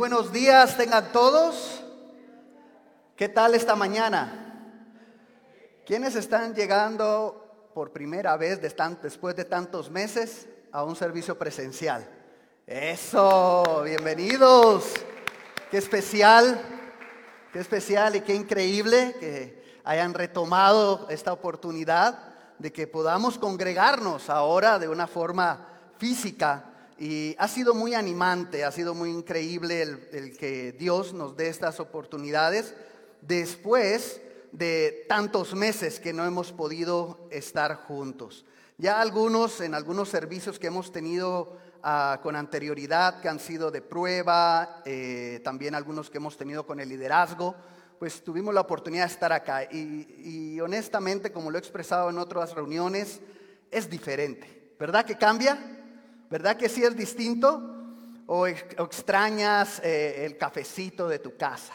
Buenos días tengan todos. ¿Qué tal esta mañana? ¿Quiénes están llegando por primera vez después de tantos meses a un servicio presencial? Eso, bienvenidos. Qué especial, qué especial y qué increíble que hayan retomado esta oportunidad de que podamos congregarnos ahora de una forma física y ha sido muy animante, ha sido muy increíble el, que Dios nos dé estas oportunidades después de tantos meses que no hemos podido estar juntos. Ya algunos, en algunos servicios que hemos tenido ah, con anterioridad, que han sido de prueba, eh, también algunos que hemos tenido con el liderazgo, pues tuvimos la oportunidad de estar acá. Y, y honestamente, como lo he expresado en otras reuniones, es diferente. ¿Verdad que cambia? ¿Verdad que sí es distinto? ¿O, extrañas eh, el cafecito de tu casa?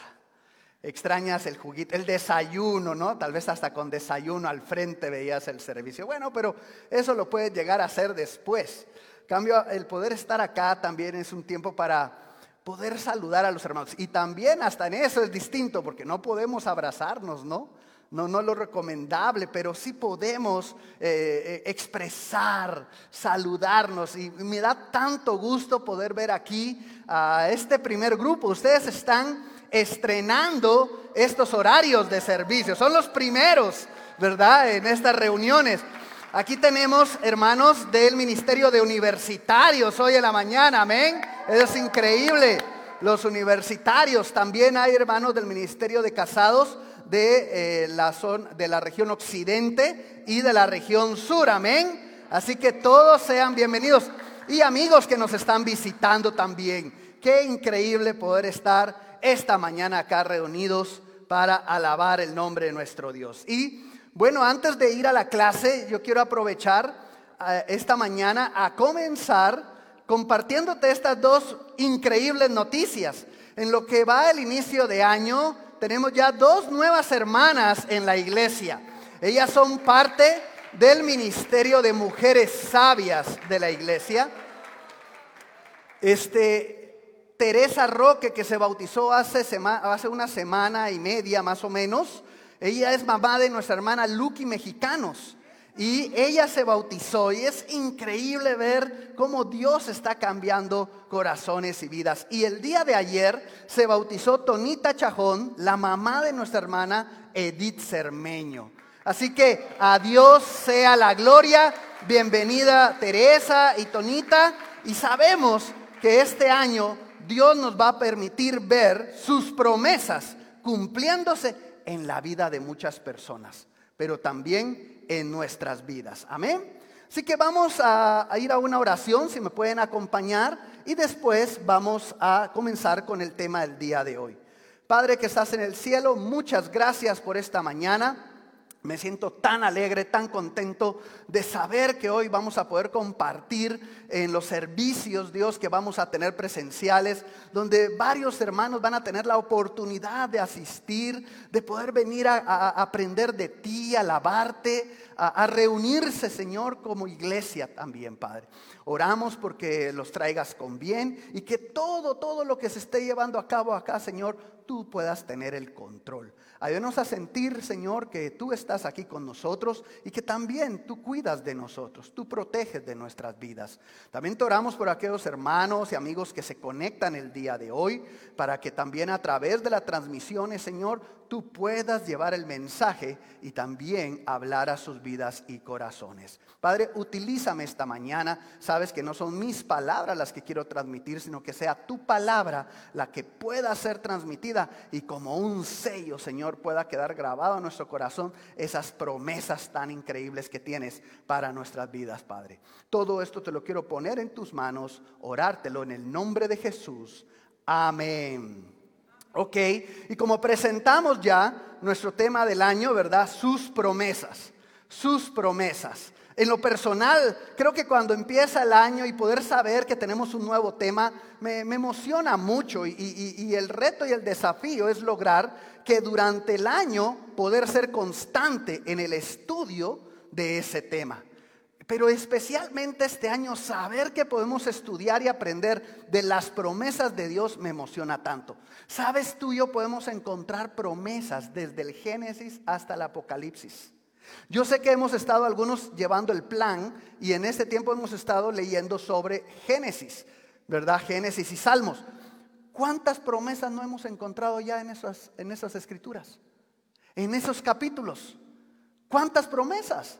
Extrañas el juguito, el desayuno, ¿no? Tal vez hasta con desayuno al frente veías el servicio. Bueno, pero eso lo puedes llegar a hacer después. cambio, el poder estar acá también es un tiempo para poder saludar a los hermanos. Y también hasta en eso es distinto, porque no podemos abrazarnos, ¿no? No, no lo recomendable, pero sí podemos eh, eh, expresar, saludarnos. Y me da tanto gusto poder ver aquí a este primer grupo. Ustedes están estrenando estos horarios de servicio. Son los primeros, ¿verdad? En estas reuniones. Aquí tenemos hermanos del Ministerio de Universitarios hoy en la mañana, amén. Es increíble. Los universitarios, también hay hermanos del Ministerio de Casados de, eh, la zona, de la región occidente y de la región sur. Amén. Así que todos sean bienvenidos. Y amigos que nos están visitando también. Qué increíble poder estar esta mañana acá reunidos para alabar el nombre de nuestro Dios. Y bueno, antes de ir a la clase, yo quiero aprovechar eh, esta mañana a comenzar compartiéndote estas dos increíbles noticias. En lo que va el inicio de año, tenemos ya dos nuevas hermanas en la iglesia. Ellas son parte del ministerio de mujeres sabias de la iglesia. Este, Teresa Roque, que se bautizó hace, hace una semana y media más o menos, ella es mamá de nuestra hermana Lucky Mexicanos. Y ella se bautizó y es increíble ver cómo Dios está cambiando corazones y vidas. Y el día de ayer se bautizó Tonita Chajón, la mamá de nuestra hermana Edith Cermeño. Así que a Dios sea la gloria. Bienvenida Teresa y Tonita. Y sabemos que este año Dios nos va a permitir ver sus promesas cumpliéndose en la vida de muchas personas, pero también en nuestras vidas. Amén. Así que vamos a, ir a una oración, si me pueden acompañar, y después vamos a comenzar con el tema del día de hoy. Padre que estás en el cielo, muchas gracias por esta mañana. Me siento tan alegre, tan contento de saber que hoy vamos a poder compartir en los servicios, Dios, que vamos a tener presenciales, donde varios hermanos van a tener la oportunidad de asistir, de poder venir a, aprender de ti, a alabarte, a, reunirse, Señor, como iglesia también, Padre. Oramos porque los traigas con bien y que todo, todo lo que se esté llevando a cabo acá, Señor, tú puedas tener el control. Ayúdanos a sentir, Señor, que tú estás aquí con nosotros y que también tú cuidas de nosotros, tú proteges de nuestras vidas. También te oramos por aquellos hermanos y amigos que se conectan el día de hoy, para que también a través de las transmisiones, Señor, tú puedas llevar el mensaje y también hablar a sus vidas y corazones. Padre, utilízame esta mañana. Sabes que no son mis palabras las que quiero transmitir, sino que sea tu palabra la que pueda ser transmitida y como un sello, Señor, pueda quedar grabado en nuestro corazón esas promesas tan increíbles que tienes para nuestras vidas, Padre. Todo esto te lo quiero poner en tus manos, orártelo en el nombre de Jesús. Amén. Ok, y como presentamos ya nuestro tema del año, ¿verdad? Sus promesas, sus promesas. En lo personal, creo que cuando empieza el año y poder saber que tenemos un nuevo tema, me, emociona mucho y, y el reto y el desafío es lograr que durante el año poder ser constante en el estudio de ese tema. Pero especialmente este año, saber que podemos estudiar y aprender de las promesas de Dios me emociona tanto. Sabes, tú y yo podemos encontrar promesas desde el Génesis hasta el Apocalipsis. Yo sé que hemos estado algunos llevando el plan y en este tiempo hemos estado leyendo sobre Génesis, ¿verdad? Génesis y Salmos. ¿Cuántas promesas no hemos encontrado ya en esas, en esas escrituras? En esos capítulos. ¿Cuántas promesas?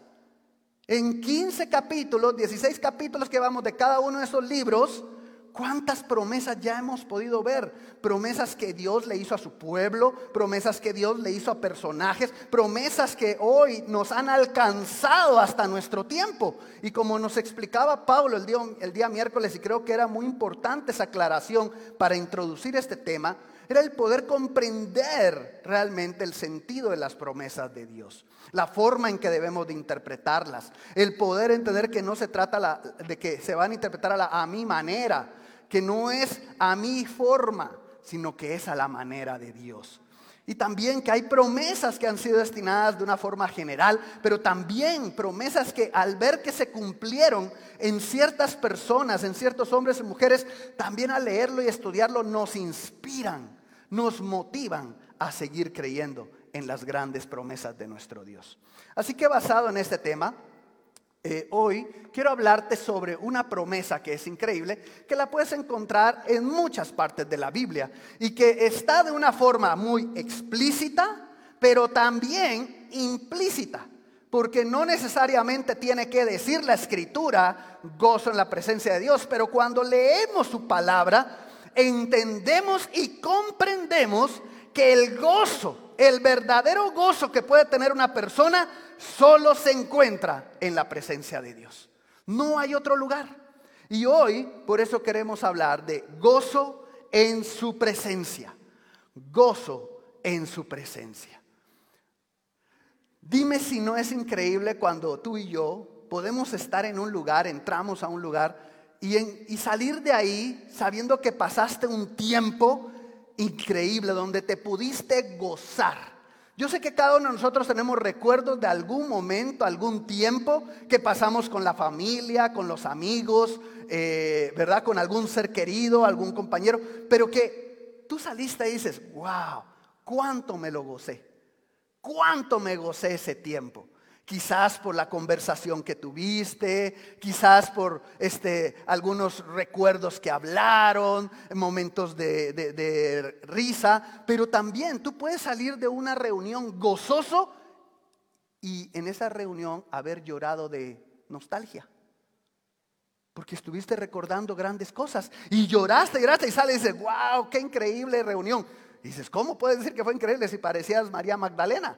En 15 capítulos, 16 capítulos que vamos de cada uno de esos libros, ¿Cuántas promesas ya hemos podido ver? Promesas que Dios le hizo a su pueblo, promesas que Dios le hizo a personajes, promesas que hoy nos han alcanzado hasta nuestro tiempo. Y como nos explicaba Pablo el día, el día miércoles, y creo que era muy importante esa aclaración para introducir este tema, era el poder comprender realmente el sentido de las promesas de Dios, la forma en que debemos de interpretarlas, el poder entender que no se trata de que se van a interpretar a, la, a mi manera, que no es a mi forma, sino que es a la manera de Dios. Y también que hay promesas que han sido destinadas de una forma general, pero también promesas que al ver que se cumplieron en ciertas personas, en ciertos hombres y mujeres, también al leerlo y estudiarlo nos inspiran, nos motivan a seguir creyendo en las grandes promesas de nuestro Dios. Así que basado en este tema, eh, hoy quiero hablarte sobre una promesa que es increíble, que la puedes encontrar en muchas partes de la Biblia y que está de una forma muy explícita, pero también implícita, porque no necesariamente tiene que decir la escritura gozo en la presencia de Dios, pero cuando leemos su palabra, entendemos y comprendemos que el gozo, el verdadero gozo que puede tener una persona, solo se encuentra en la presencia de Dios. No hay otro lugar. Y hoy, por eso queremos hablar de gozo en su presencia. Gozo en su presencia. Dime si no es increíble cuando tú y yo podemos estar en un lugar, entramos a un lugar y, y salir de ahí sabiendo que pasaste un tiempo increíble donde te pudiste gozar yo sé que cada uno de nosotros tenemos recuerdos de algún momento, algún tiempo que pasamos con la familia, con los amigos, eh, ¿verdad? Con algún ser querido, algún compañero, pero que tú saliste y dices, wow, cuánto me lo gocé, cuánto me gocé ese tiempo quizás por la conversación que tuviste, quizás por este, algunos recuerdos que hablaron, momentos de, risa, pero también tú puedes salir de una reunión gozoso y en esa reunión haber llorado de nostalgia. Porque estuviste recordando grandes cosas y lloraste, lloraste y sales y dices, wow, qué increíble reunión. Y dices, ¿cómo puedes decir que fue increíble si parecías María Magdalena?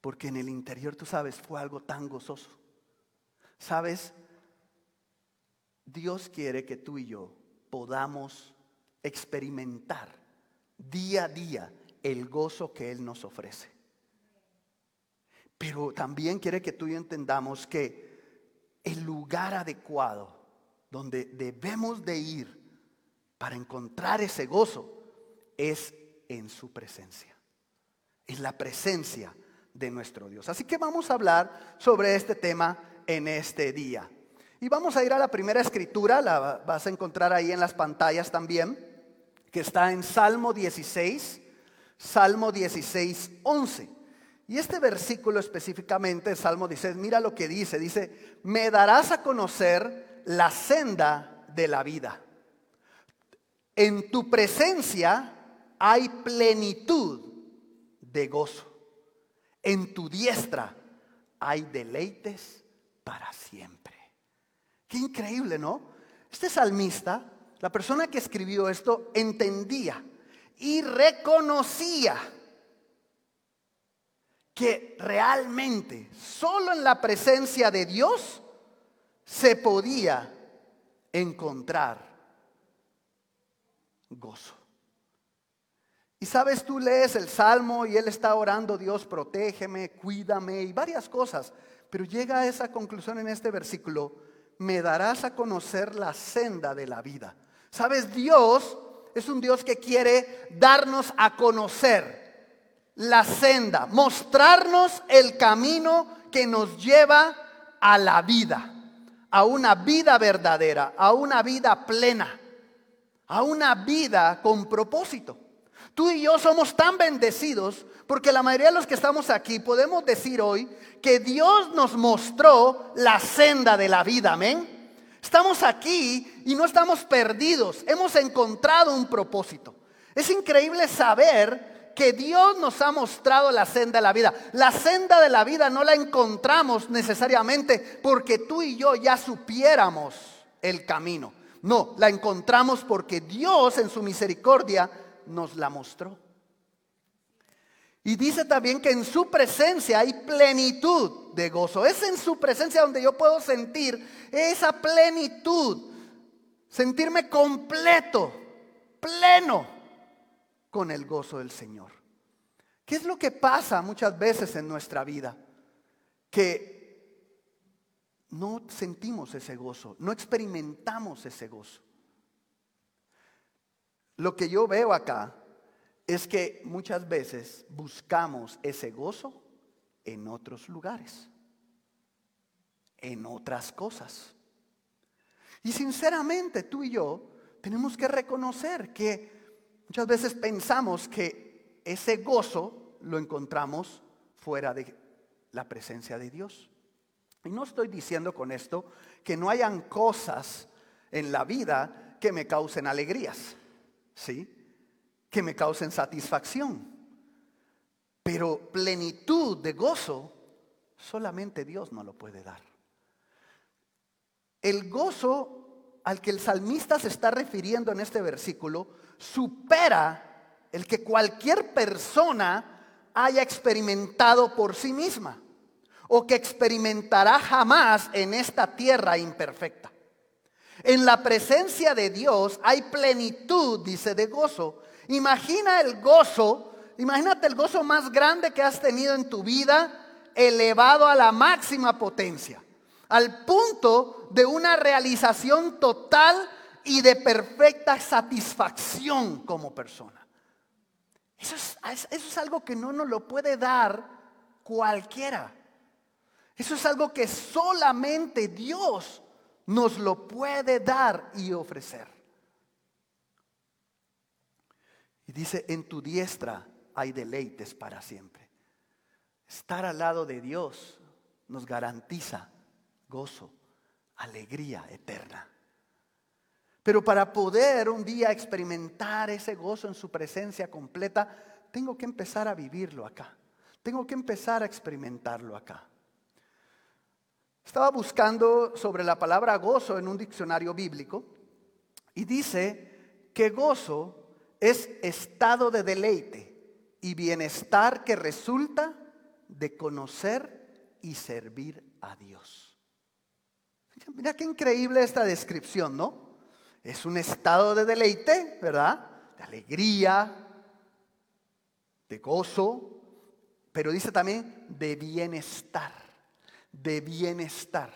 Porque en el interior, tú sabes, fue algo tan gozoso. Sabes, Dios quiere que tú y yo podamos experimentar día a día el gozo que Él nos ofrece. Pero también quiere que tú y yo entendamos que el lugar adecuado donde debemos de ir para encontrar ese gozo es en su presencia. En la presencia de nuestro Dios. Así que vamos a hablar sobre este tema en este día. Y vamos a ir a la primera escritura, la vas a encontrar ahí en las pantallas también, que está en Salmo 16, Salmo 16, 11. Y este versículo específicamente, Salmo 16, mira lo que dice, dice, me darás a conocer la senda de la vida. En tu presencia hay plenitud de gozo. En tu diestra hay deleites para siempre. Qué increíble, ¿no? Este salmista, la persona que escribió esto, entendía y reconocía que realmente solo en la presencia de Dios se podía encontrar gozo. Y sabes, tú lees el Salmo y él está orando, Dios, protégeme, cuídame y varias cosas. Pero llega a esa conclusión en este versículo, me darás a conocer la senda de la vida. Sabes, Dios es un Dios que quiere darnos a conocer la senda, mostrarnos el camino que nos lleva a la vida, a una vida verdadera, a una vida plena, a una vida con propósito. Tú y yo somos tan bendecidos porque la mayoría de los que estamos aquí podemos decir hoy que Dios nos mostró la senda de la vida, amén. Estamos aquí y no estamos perdidos, hemos encontrado un propósito. Es increíble saber que Dios nos ha mostrado la senda de la vida. La senda de la vida no la encontramos necesariamente porque tú y yo ya supiéramos el camino. No, la encontramos porque Dios en su misericordia nos la mostró. Y dice también que en su presencia hay plenitud de gozo. Es en su presencia donde yo puedo sentir esa plenitud, sentirme completo, pleno con el gozo del Señor. ¿Qué es lo que pasa muchas veces en nuestra vida? Que no sentimos ese gozo, no experimentamos ese gozo. Lo que yo veo acá es que muchas veces buscamos ese gozo en otros lugares, en otras cosas. Y sinceramente tú y yo tenemos que reconocer que muchas veces pensamos que ese gozo lo encontramos fuera de la presencia de Dios. Y no estoy diciendo con esto que no hayan cosas en la vida que me causen alegrías, ¿sí? que me causen satisfacción. Pero plenitud de gozo, solamente Dios no lo puede dar. El gozo al que el salmista se está refiriendo en este versículo supera el que cualquier persona haya experimentado por sí misma o que experimentará jamás en esta tierra imperfecta. En la presencia de Dios hay plenitud, dice, de gozo Imagina el gozo, imagínate el gozo más grande que has tenido en tu vida, elevado a la máxima potencia, al punto de una realización total y de perfecta satisfacción como persona. Eso es, algo que no nos lo puede dar cualquiera. Eso es algo que solamente Dios nos lo puede dar y ofrecer. Y dice, en tu diestra hay deleites para siempre. Estar al lado de Dios nos garantiza gozo, alegría eterna. Pero para poder un día experimentar ese gozo en su presencia completa, tengo que empezar a vivirlo acá. Tengo que empezar a experimentarlo acá. Estaba buscando sobre la palabra gozo en un diccionario bíblico y dice que gozo es estado de deleite y bienestar que resulta de conocer y servir a Dios. Mira qué increíble esta descripción, ¿no? Es un estado de deleite, ¿verdad? De alegría, de gozo, pero dice también de bienestar, de bienestar.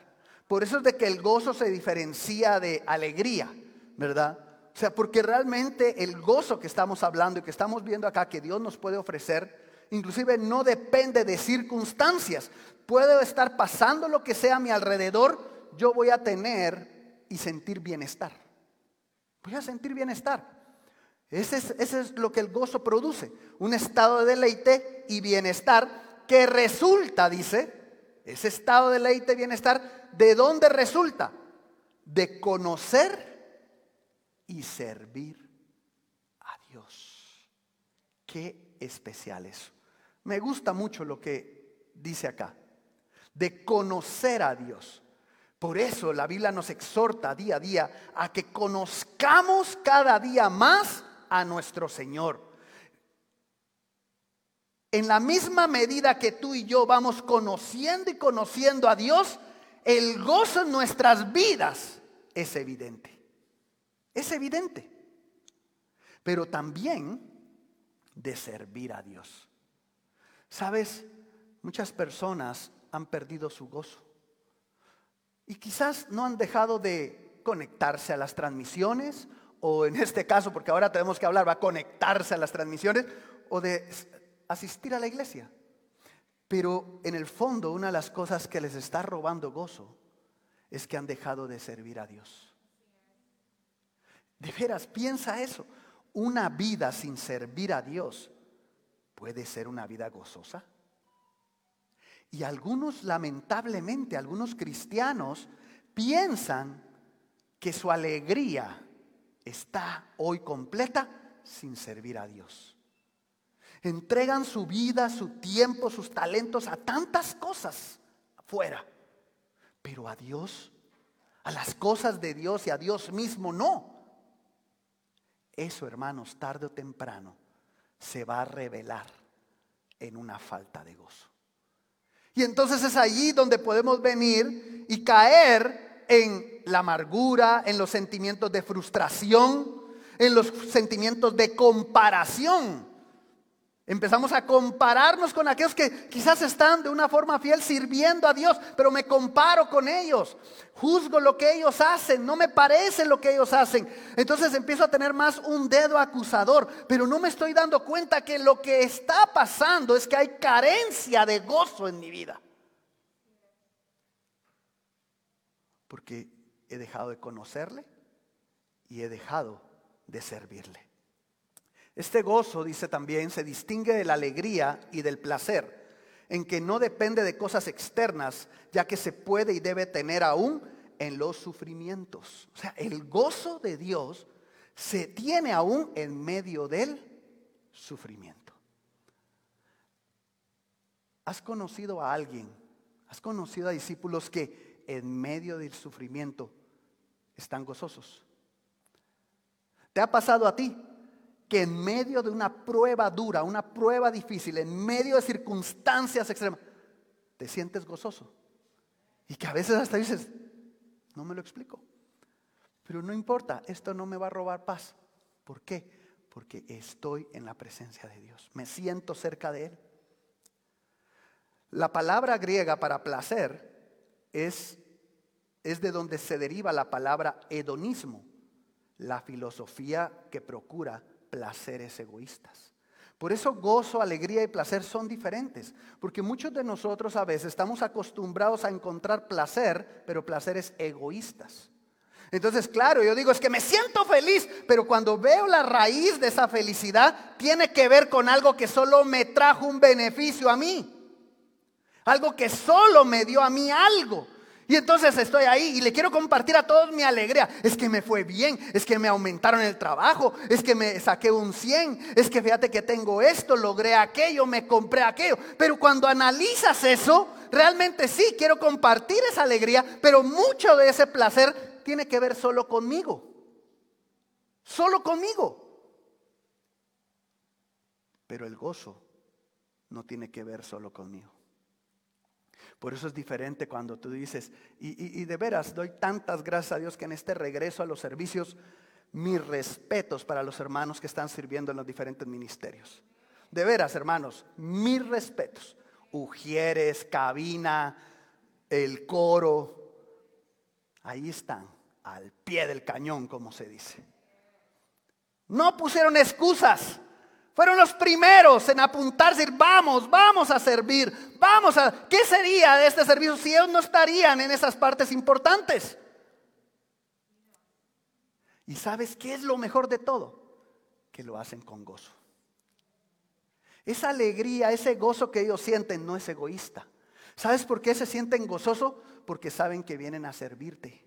Por eso es de que el gozo se diferencia de alegría, ¿verdad? O sea, porque realmente el gozo que estamos hablando y que estamos viendo acá que Dios nos puede ofrecer, inclusive no depende de circunstancias. Puedo estar pasando lo que sea a mi alrededor, yo voy a tener y sentir bienestar. Voy a sentir bienestar. Ese es, ese es lo que el gozo produce, un estado de deleite y bienestar que resulta, dice, ese estado de deleite y bienestar, ¿de dónde resulta? De conocer y servir a Dios. Qué especial eso. Me gusta mucho lo que dice acá, de conocer a Dios. Por eso la Biblia nos exhorta día a día a que conozcamos cada día más a nuestro Señor. En la misma medida que tú y yo vamos conociendo y conociendo a Dios, el gozo en nuestras vidas es evidente. Es evidente. Pero también de servir a Dios. Sabes, muchas personas han perdido su gozo. Y quizás no han dejado de conectarse a las transmisiones, o en este caso, porque ahora tenemos que hablar, va a conectarse a las transmisiones, o de asistir a la iglesia. Pero en el fondo una de las cosas que les está robando gozo es que han dejado de servir a Dios. De veras, piensa eso. Una vida sin servir a Dios puede ser una vida gozosa. Y algunos, lamentablemente, algunos cristianos piensan que su alegría está hoy completa sin servir a Dios. Entregan su vida, su tiempo, sus talentos a tantas cosas afuera. Pero a Dios, a las cosas de Dios y a Dios mismo no. Eso, hermanos, tarde o temprano se va a revelar en una falta de gozo. Y entonces es allí donde podemos venir y caer en la amargura, en los sentimientos de frustración, en los sentimientos de comparación. Empezamos a compararnos con aquellos que quizás están de una forma fiel sirviendo a Dios, pero me comparo con ellos. Juzgo lo que ellos hacen, no me parece lo que ellos hacen. Entonces empiezo a tener más un dedo acusador, pero no me estoy dando cuenta que lo que está pasando es que hay carencia de gozo en mi vida. Porque he dejado de conocerle y he dejado de servirle. Este gozo, dice también, se distingue de la alegría y del placer, en que no depende de cosas externas, ya que se puede y debe tener aún en los sufrimientos. O sea, el gozo de Dios se tiene aún en medio del sufrimiento. ¿Has conocido a alguien? ¿Has conocido a discípulos que en medio del sufrimiento están gozosos? ¿Te ha pasado a ti? Que en medio de una prueba dura, una prueba difícil, en medio de circunstancias extremas, te sientes gozoso. Y que a veces hasta dices, no me lo explico. Pero no importa, esto no me va a robar paz. ¿Por qué? Porque estoy en la presencia de Dios. Me siento cerca de Él. La palabra griega para placer es, es de donde se deriva la palabra hedonismo, la filosofía que procura placeres egoístas. Por eso gozo, alegría y placer son diferentes, porque muchos de nosotros a veces estamos acostumbrados a encontrar placer, pero placeres egoístas. Entonces, claro, yo digo, es que me siento feliz, pero cuando veo la raíz de esa felicidad, tiene que ver con algo que solo me trajo un beneficio a mí. Algo que solo me dio a mí algo. Y entonces estoy ahí y le quiero compartir a todos mi alegría. Es que me fue bien, es que me aumentaron el trabajo, es que me saqué un 100, es que fíjate que tengo esto, logré aquello, me compré aquello. Pero cuando analizas eso, realmente sí, quiero compartir esa alegría, pero mucho de ese placer tiene que ver solo conmigo. Solo conmigo. Pero el gozo no tiene que ver solo conmigo. Por eso es diferente cuando tú dices, y, de veras doy tantas gracias a Dios que en este regreso a los servicios, mis respetos para los hermanos que están sirviendo en los diferentes ministerios. De veras, hermanos, mis respetos. Ujieres, cabina, el coro, ahí están, al pie del cañón, como se dice. No pusieron excusas. Fueron los primeros en apuntarse, vamos, vamos a servir, vamos a... ¿Qué sería de este servicio si ellos no estarían en esas partes importantes? ¿Y sabes qué es lo mejor de todo? Que lo hacen con gozo. Esa alegría, ese gozo que ellos sienten no es egoísta. ¿Sabes por qué se sienten gozosos? Porque saben que vienen a servirte.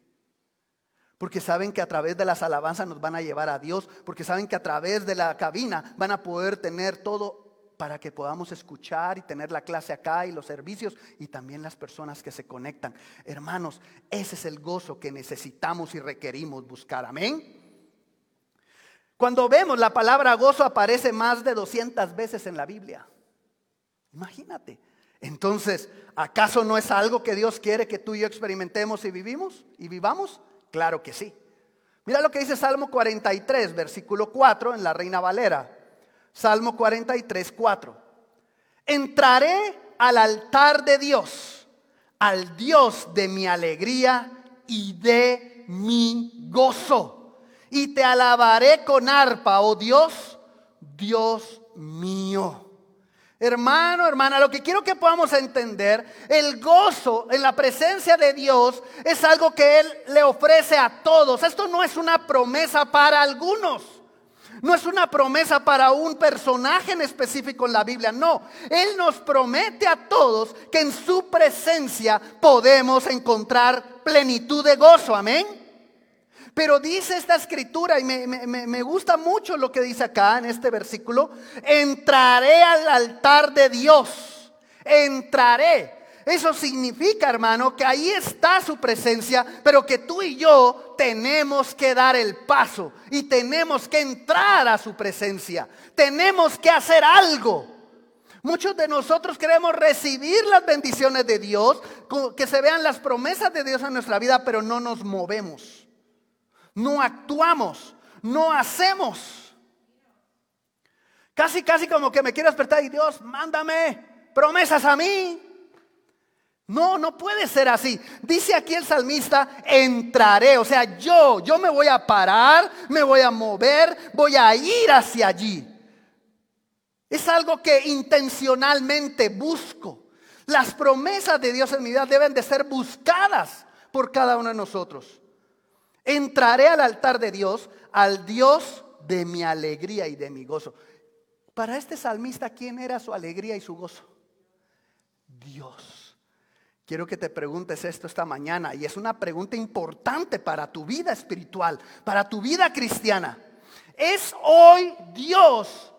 Porque saben que a través de las alabanzas nos van a llevar a Dios. Porque saben que a través de la cabina van a poder tener todo para que podamos escuchar y tener la clase acá y los servicios y también las personas que se conectan. Hermanos, ese es el gozo que necesitamos y requerimos buscar. Amén. Cuando vemos la palabra gozo aparece más de 200 veces en la Biblia. Imagínate. Entonces, ¿acaso no es algo que Dios quiere que tú y yo experimentemos y vivimos y vivamos? Claro que sí. Mira lo que dice Salmo 43, versículo 4 en la Reina Valera. Salmo 43, 4. Entraré al altar de Dios, al Dios de mi alegría y de mi gozo. Y te alabaré con arpa, oh Dios, Dios mío. Hermano, hermana, lo que quiero que podamos entender, el gozo en la presencia de Dios es algo que Él le ofrece a todos. Esto no es una promesa para algunos. No es una promesa para un personaje en específico en la Biblia, no. Él nos promete a todos que en su presencia podemos encontrar plenitud de gozo, amén. Pero dice esta escritura, y me, gusta mucho lo que dice acá en este versículo, entraré al altar de Dios, entraré. Eso significa, hermano, que ahí está su presencia, pero que tú y yo tenemos que dar el paso y tenemos que entrar a su presencia. Tenemos que hacer algo. Muchos de nosotros queremos recibir las bendiciones de Dios, que se vean las promesas de Dios en nuestra vida, pero no nos movemos no actuamos, no hacemos. Casi, casi como que me quiero despertar y Dios, mándame promesas a mí. No, no puede ser así. Dice aquí el salmista, entraré. O sea, yo, yo me voy a parar, me voy a mover, voy a ir hacia allí. Es algo que intencionalmente busco. Las promesas de Dios en mi vida deben de ser buscadas por cada uno de nosotros. Entraré al altar de Dios, al Dios de mi alegría y de mi gozo. Para este salmista, ¿quién era su alegría y su gozo? Dios. Quiero que te preguntes esto esta mañana y es una pregunta importante para tu vida espiritual, para tu vida cristiana. ¿Es hoy Dios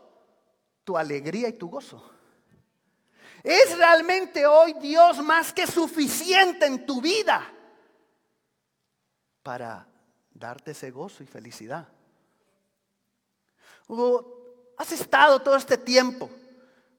tu alegría y tu gozo? ¿Es realmente hoy Dios más que suficiente en tu vida para darte ese gozo y felicidad. has estado todo este tiempo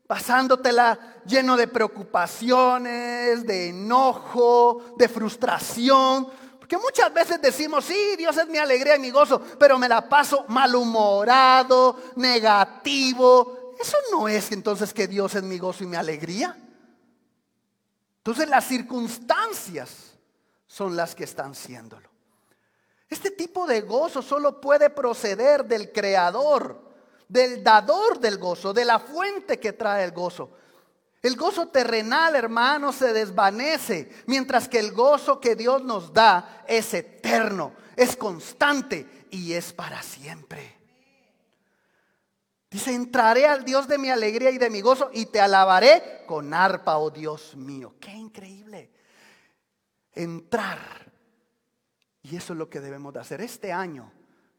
pasándotela lleno de preocupaciones, de enojo, de frustración. Porque muchas veces decimos, sí, Dios es mi alegría y mi gozo, pero me la paso malhumorado, negativo. Eso no es entonces que Dios es mi gozo y mi alegría. Entonces las circunstancias son las que están siéndolo. Este tipo de gozo solo puede proceder del creador, del dador del gozo, de la fuente que trae el gozo. El gozo terrenal, hermano, se desvanece, mientras que el gozo que Dios nos da es eterno, es constante y es para siempre. Dice, entraré al Dios de mi alegría y de mi gozo y te alabaré con arpa, oh Dios mío. Qué increíble. Entrar y eso es lo que debemos de hacer. Este año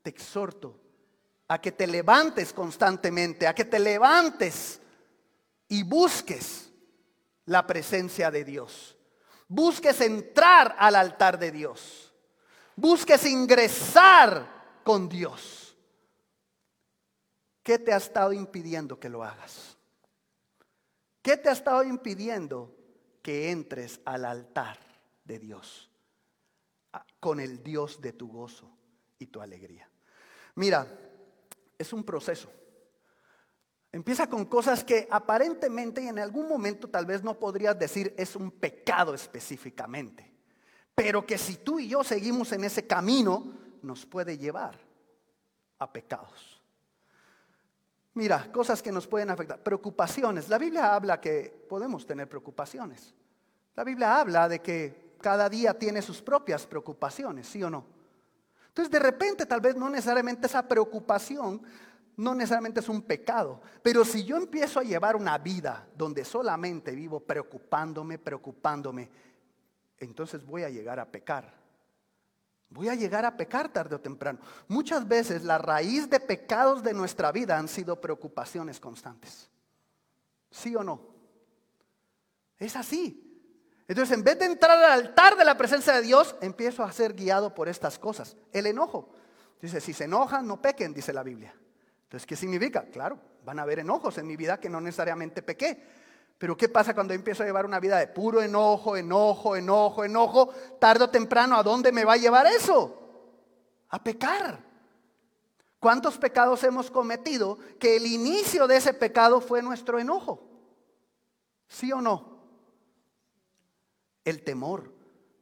te exhorto a que te levantes constantemente, a que te levantes y busques la presencia de Dios. Busques entrar al altar de Dios. Busques ingresar con Dios. ¿Qué te ha estado impidiendo que lo hagas? ¿Qué te ha estado impidiendo que entres al altar de Dios? Con el Dios de tu gozo y tu alegría. Mira, es un proceso. Empieza con cosas que aparentemente y en algún momento tal vez no podrías decir es un pecado específicamente, pero que si tú y yo seguimos en ese camino nos puede llevar a pecados. Mira, cosas que nos pueden afectar. Preocupaciones. La Biblia habla que podemos tener preocupaciones. La Biblia habla de que cada día tiene sus propias preocupaciones, ¿sí o no? Entonces de repente tal vez no necesariamente esa preocupación no necesariamente es un pecado, pero si yo empiezo a llevar una vida donde solamente vivo preocupándome, preocupándome, entonces voy a llegar a pecar. Voy a llegar a pecar tarde o temprano. Muchas veces la raíz de pecados de nuestra vida han sido preocupaciones constantes. ¿Sí o no? Es así. Entonces, en vez de entrar al altar de la presencia de Dios, empiezo a ser guiado por estas cosas. El enojo. Dice, si se enojan, no pequen, dice la Biblia. Entonces, ¿qué significa? Claro, van a haber enojos en mi vida que no necesariamente pequé. Pero ¿qué pasa cuando empiezo a llevar una vida de puro enojo, enojo, enojo, enojo? Tardo o temprano, ¿a dónde me va a llevar eso? A pecar. ¿Cuántos pecados hemos cometido que el inicio de ese pecado fue nuestro enojo? ¿Sí o no? El temor.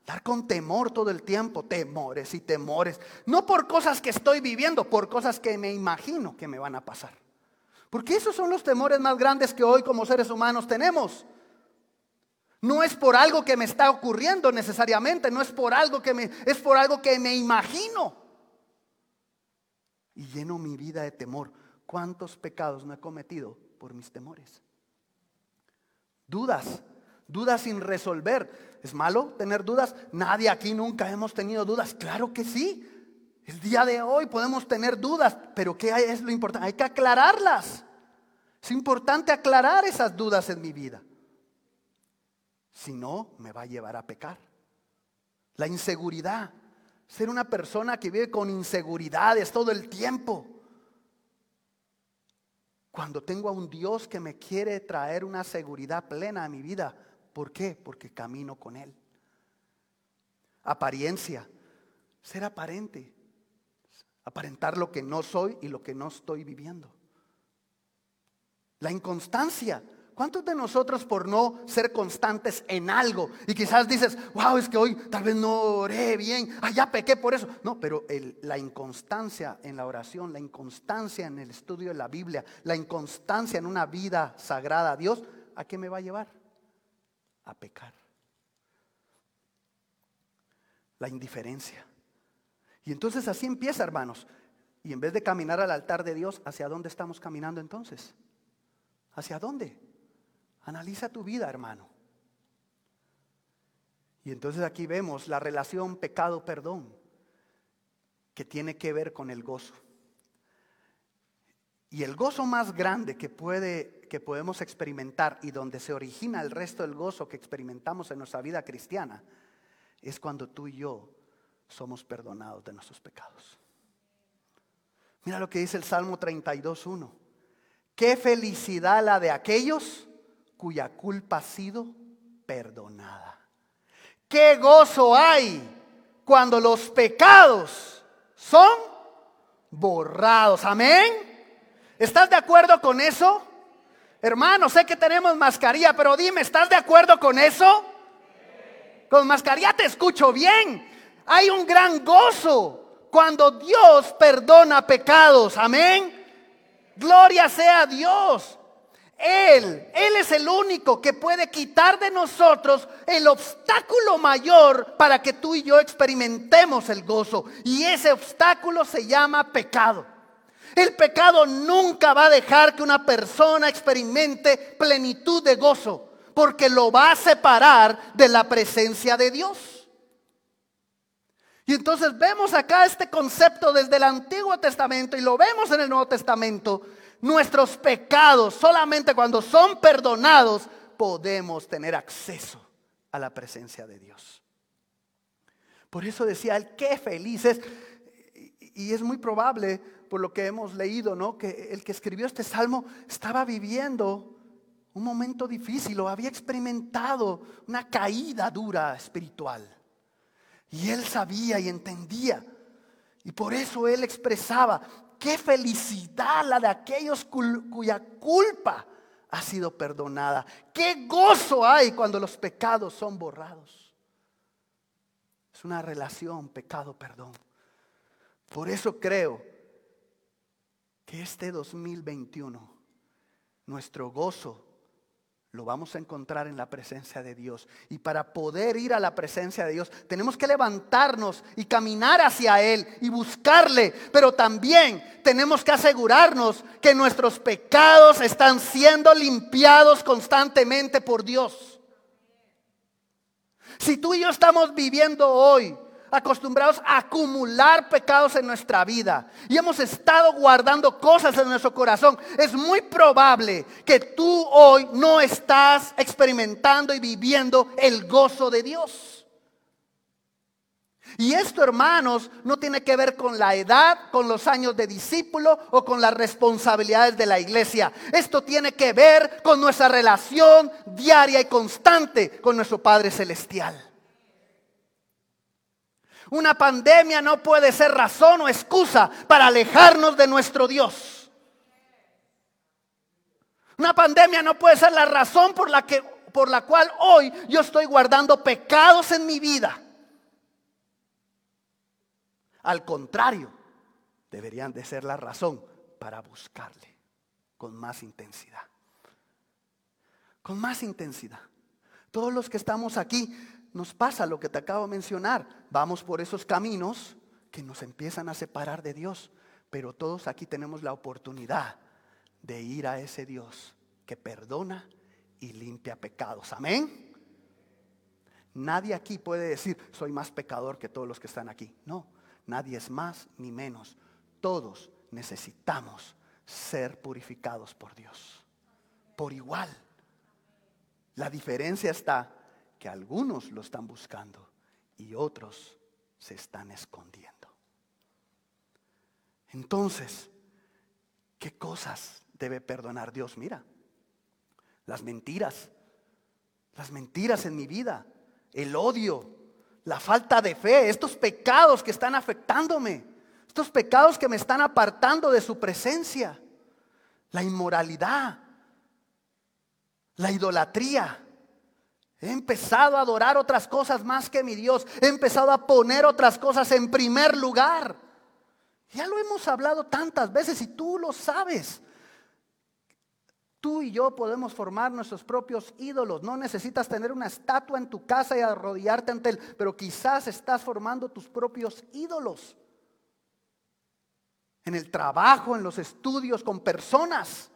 Dar con temor todo el tiempo, temores y temores. No por cosas que estoy viviendo, por cosas que me imagino que me van a pasar. Porque esos son los temores más grandes que hoy como seres humanos tenemos. No es por algo que me está ocurriendo necesariamente, no es por algo que me es por algo que me imagino. Y lleno mi vida de temor. ¿Cuántos pecados no he cometido por mis temores? Dudas, dudas sin resolver. ¿Es malo tener dudas? Nadie aquí nunca hemos tenido dudas. Claro que sí. El día de hoy podemos tener dudas, pero ¿qué es lo importante? Hay que aclararlas. Es importante aclarar esas dudas en mi vida. Si no, me va a llevar a pecar. La inseguridad. Ser una persona que vive con inseguridades todo el tiempo. Cuando tengo a un Dios que me quiere traer una seguridad plena a mi vida. ¿Por qué? Porque camino con Él. Apariencia. Ser aparente. Aparentar lo que no soy y lo que no estoy viviendo. La inconstancia. ¿Cuántos de nosotros por no ser constantes en algo y quizás dices, wow, es que hoy tal vez no oré bien, ah, ya pequé por eso? No, pero la inconstancia en la oración, la inconstancia en el estudio de la Biblia, la inconstancia en una vida sagrada a Dios, ¿a qué me va a llevar? A pecar. La indiferencia. Y entonces así empieza, hermanos. Y en vez de caminar al altar de Dios, ¿hacia dónde estamos caminando entonces? ¿Hacia dónde? Analiza tu vida, hermano. Y entonces aquí vemos la relación pecado-perdón, que tiene que ver con el gozo. Y el gozo más grande que, puede, que podemos experimentar y donde se origina el resto del gozo que experimentamos en nuestra vida cristiana es cuando tú y yo somos perdonados de nuestros pecados. Mira lo que dice el Salmo 32.1. Qué felicidad la de aquellos cuya culpa ha sido perdonada. Qué gozo hay cuando los pecados son borrados. Amén. ¿Estás de acuerdo con eso? Hermano, sé que tenemos mascarilla, pero dime, ¿estás de acuerdo con eso? Con mascarilla te escucho bien. Hay un gran gozo cuando Dios perdona pecados. Amén. Gloria sea a Dios. Él, Él es el único que puede quitar de nosotros el obstáculo mayor para que tú y yo experimentemos el gozo. Y ese obstáculo se llama pecado. El pecado nunca va a dejar que una persona experimente plenitud de gozo, porque lo va a separar de la presencia de Dios. Y entonces vemos acá este concepto desde el Antiguo Testamento y lo vemos en el Nuevo Testamento. Nuestros pecados, solamente cuando son perdonados, podemos tener acceso a la presencia de Dios. Por eso decía él, qué feliz es. Y es muy probable, por lo que hemos leído, ¿no? que el que escribió este salmo estaba viviendo un momento difícil o había experimentado una caída dura espiritual. Y él sabía y entendía. Y por eso él expresaba, qué felicidad la de aquellos cuya culpa ha sido perdonada. Qué gozo hay cuando los pecados son borrados. Es una relación pecado-perdón. Por eso creo que este 2021, nuestro gozo lo vamos a encontrar en la presencia de Dios. Y para poder ir a la presencia de Dios, tenemos que levantarnos y caminar hacia Él y buscarle. Pero también tenemos que asegurarnos que nuestros pecados están siendo limpiados constantemente por Dios. Si tú y yo estamos viviendo hoy acostumbrados a acumular pecados en nuestra vida y hemos estado guardando cosas en nuestro corazón, es muy probable que tú hoy no estás experimentando y viviendo el gozo de Dios. Y esto, hermanos, no tiene que ver con la edad, con los años de discípulo o con las responsabilidades de la iglesia. Esto tiene que ver con nuestra relación diaria y constante con nuestro Padre Celestial. Una pandemia no puede ser razón o excusa para alejarnos de nuestro Dios. Una pandemia no puede ser la razón por la, que, por la cual hoy yo estoy guardando pecados en mi vida. Al contrario, deberían de ser la razón para buscarle. con más intensidad. Con más intensidad. Todos los que estamos aquí nos pasa lo que te acabo de mencionar. Vamos por esos caminos que nos empiezan a separar de Dios. Pero todos aquí tenemos la oportunidad de ir a ese Dios que perdona y limpia pecados. Amén. Nadie aquí puede decir, soy más pecador que todos los que están aquí. No, nadie es más ni menos. Todos necesitamos ser purificados por Dios. Por igual. La diferencia está que algunos lo están buscando y otros se están escondiendo. Entonces, ¿qué cosas debe perdonar Dios? Mira, las mentiras, las mentiras en mi vida, el odio, la falta de fe, estos pecados que están afectándome, estos pecados que me están apartando de su presencia, la inmoralidad, la idolatría. He empezado a adorar otras cosas más que mi Dios. He empezado a poner otras cosas en primer lugar. Ya lo hemos hablado tantas veces y tú lo sabes. Tú y yo podemos formar nuestros propios ídolos. No necesitas tener una estatua en tu casa y arrodillarte ante él, pero quizás estás formando tus propios ídolos. En el trabajo, en los estudios, con personas.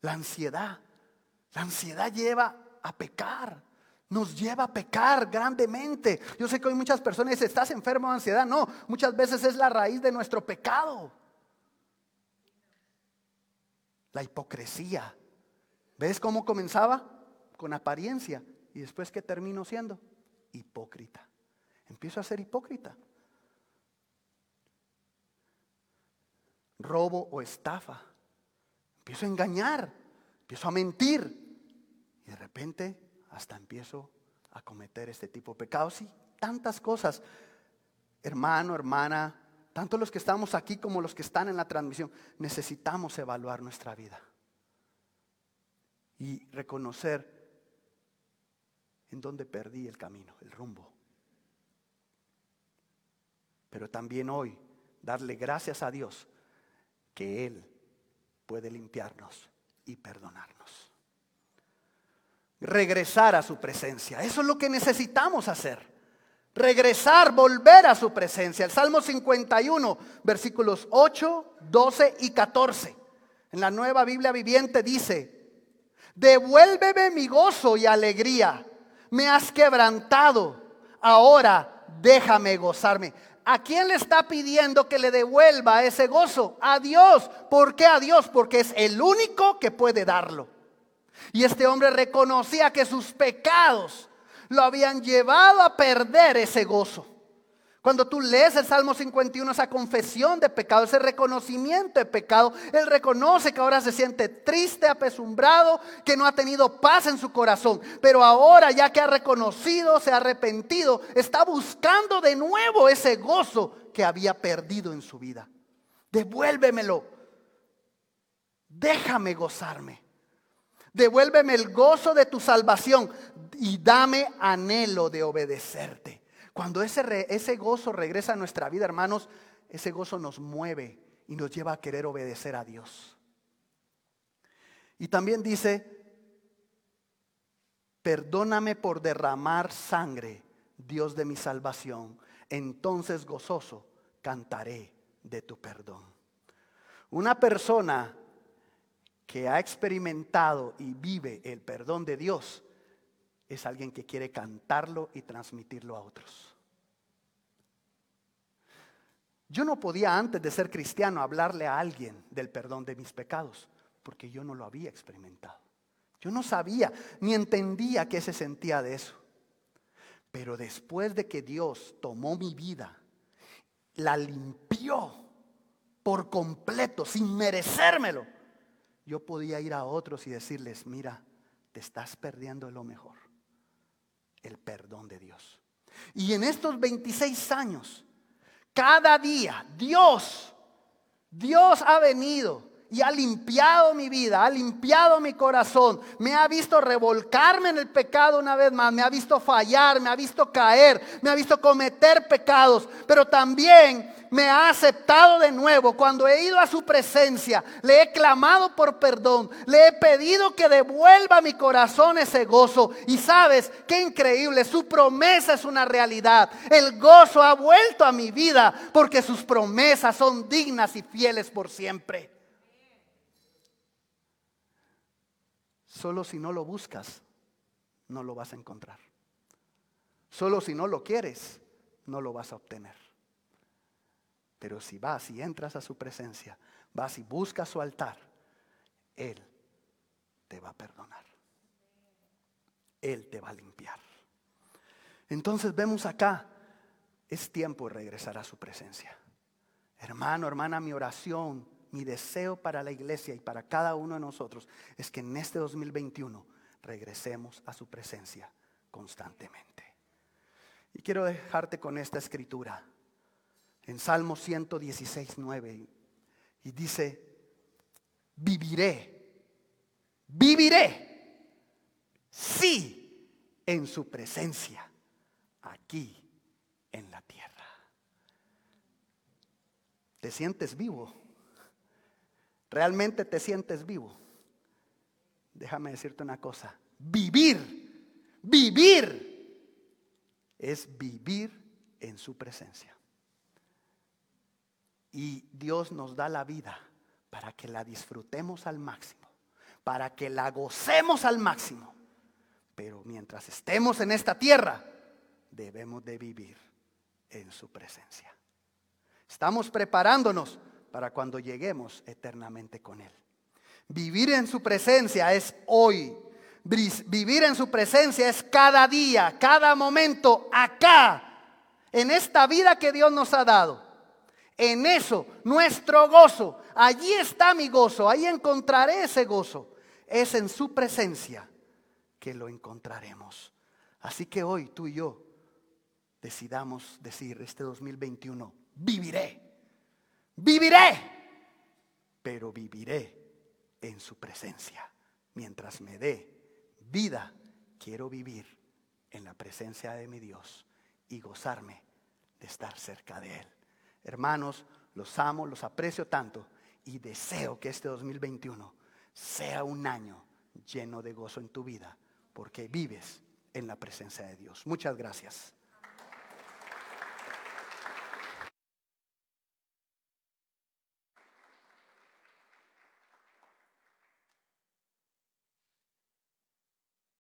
La ansiedad. La ansiedad lleva a pecar. Nos lleva a pecar grandemente. Yo sé que hay muchas personas dicen, estás enfermo de ansiedad. No, muchas veces es la raíz de nuestro pecado. La hipocresía. ¿Ves cómo comenzaba? Con apariencia. Y después que termino siendo hipócrita. Empiezo a ser hipócrita. Robo o estafa. Empiezo a engañar. Empiezo a mentir. Y de repente hasta empiezo a cometer este tipo de pecados y tantas cosas. Hermano, hermana, tanto los que estamos aquí como los que están en la transmisión, necesitamos evaluar nuestra vida y reconocer en dónde perdí el camino, el rumbo. Pero también hoy darle gracias a Dios que Él puede limpiarnos y perdonarnos. Regresar a su presencia. Eso es lo que necesitamos hacer regresar, volver a su presencia. El Salmo 51, versículos 8, 12 y 14. En la nueva Biblia viviente dice, devuélveme mi gozo y alegría. Me has quebrantado. Ahora déjame gozarme. ¿A quién le está pidiendo que le devuelva ese gozo? A Dios. ¿Por qué a Dios? Porque es el único que puede darlo. Y este hombre reconocía que sus pecados lo habían llevado a perder ese gozo. Cuando tú lees el Salmo 51, esa confesión de pecado, ese reconocimiento de pecado, él reconoce que ahora se siente triste, apesumbrado, que no ha tenido paz en su corazón. Pero ahora ya que ha reconocido, se ha arrepentido, está buscando de nuevo ese gozo que había perdido en su vida. Devuélvemelo. Déjame gozarme. Devuélveme el gozo de tu salvación y dame anhelo de obedecerte. Cuando ese, ese gozo regresa a nuestra vida, hermanos, ese gozo nos mueve y nos lleva a querer obedecer a Dios. Y también dice, perdóname por derramar sangre, Dios de mi salvación. Entonces gozoso cantaré de tu perdón. Una persona que ha experimentado y vive el perdón de Dios es alguien que quiere cantarlo y transmitirlo a otros. Yo no podía antes de ser cristiano hablarle a alguien del perdón de mis pecados, porque yo no lo había experimentado. Yo no sabía ni entendía qué se sentía de eso. Pero después de que Dios tomó mi vida, la limpió por completo, sin merecérmelo, yo podía ir a otros y decirles, mira, te estás perdiendo lo mejor, el perdón de Dios. Y en estos 26 años, cada día, Dios, Dios ha venido y ha limpiado mi vida, ha limpiado mi corazón, me ha visto revolcarme en el pecado una vez más, me ha visto fallar, me ha visto caer, me ha visto cometer pecados, pero también me ha aceptado de nuevo. Cuando he ido a su presencia, le he clamado por perdón, le he pedido que devuelva a mi corazón ese gozo. Y sabes, qué increíble, su promesa es una realidad. El gozo ha vuelto a mi vida porque sus promesas son dignas y fieles por siempre. Solo si no lo buscas, no lo vas a encontrar. Solo si no lo quieres, no lo vas a obtener. Pero si vas y entras a su presencia, vas y buscas su altar, Él te va a perdonar. Él te va a limpiar. Entonces vemos acá, es tiempo de regresar a su presencia. Hermano, hermana, mi oración mi deseo para la iglesia y para cada uno de nosotros es que en este 2021 regresemos a su presencia constantemente. Y quiero dejarte con esta escritura en Salmo 116, 9. Y dice, viviré, viviré, sí, en su presencia, aquí en la tierra. ¿Te sientes vivo? ¿Realmente te sientes vivo? Déjame decirte una cosa. Vivir, vivir es vivir en su presencia. Y Dios nos da la vida para que la disfrutemos al máximo, para que la gocemos al máximo. Pero mientras estemos en esta tierra, debemos de vivir en su presencia. Estamos preparándonos para cuando lleguemos eternamente con Él. Vivir en su presencia es hoy. Vivir en su presencia es cada día, cada momento, acá, en esta vida que Dios nos ha dado. En eso, nuestro gozo, allí está mi gozo, ahí encontraré ese gozo. Es en su presencia que lo encontraremos. Así que hoy tú y yo decidamos decir este 2021, viviré Viviré, pero viviré en su presencia. Mientras me dé vida, quiero vivir en la presencia de mi Dios y gozarme de estar cerca de Él. Hermanos, los amo, los aprecio tanto y deseo que este 2021 sea un año lleno de gozo en tu vida, porque vives en la presencia de Dios. Muchas gracias.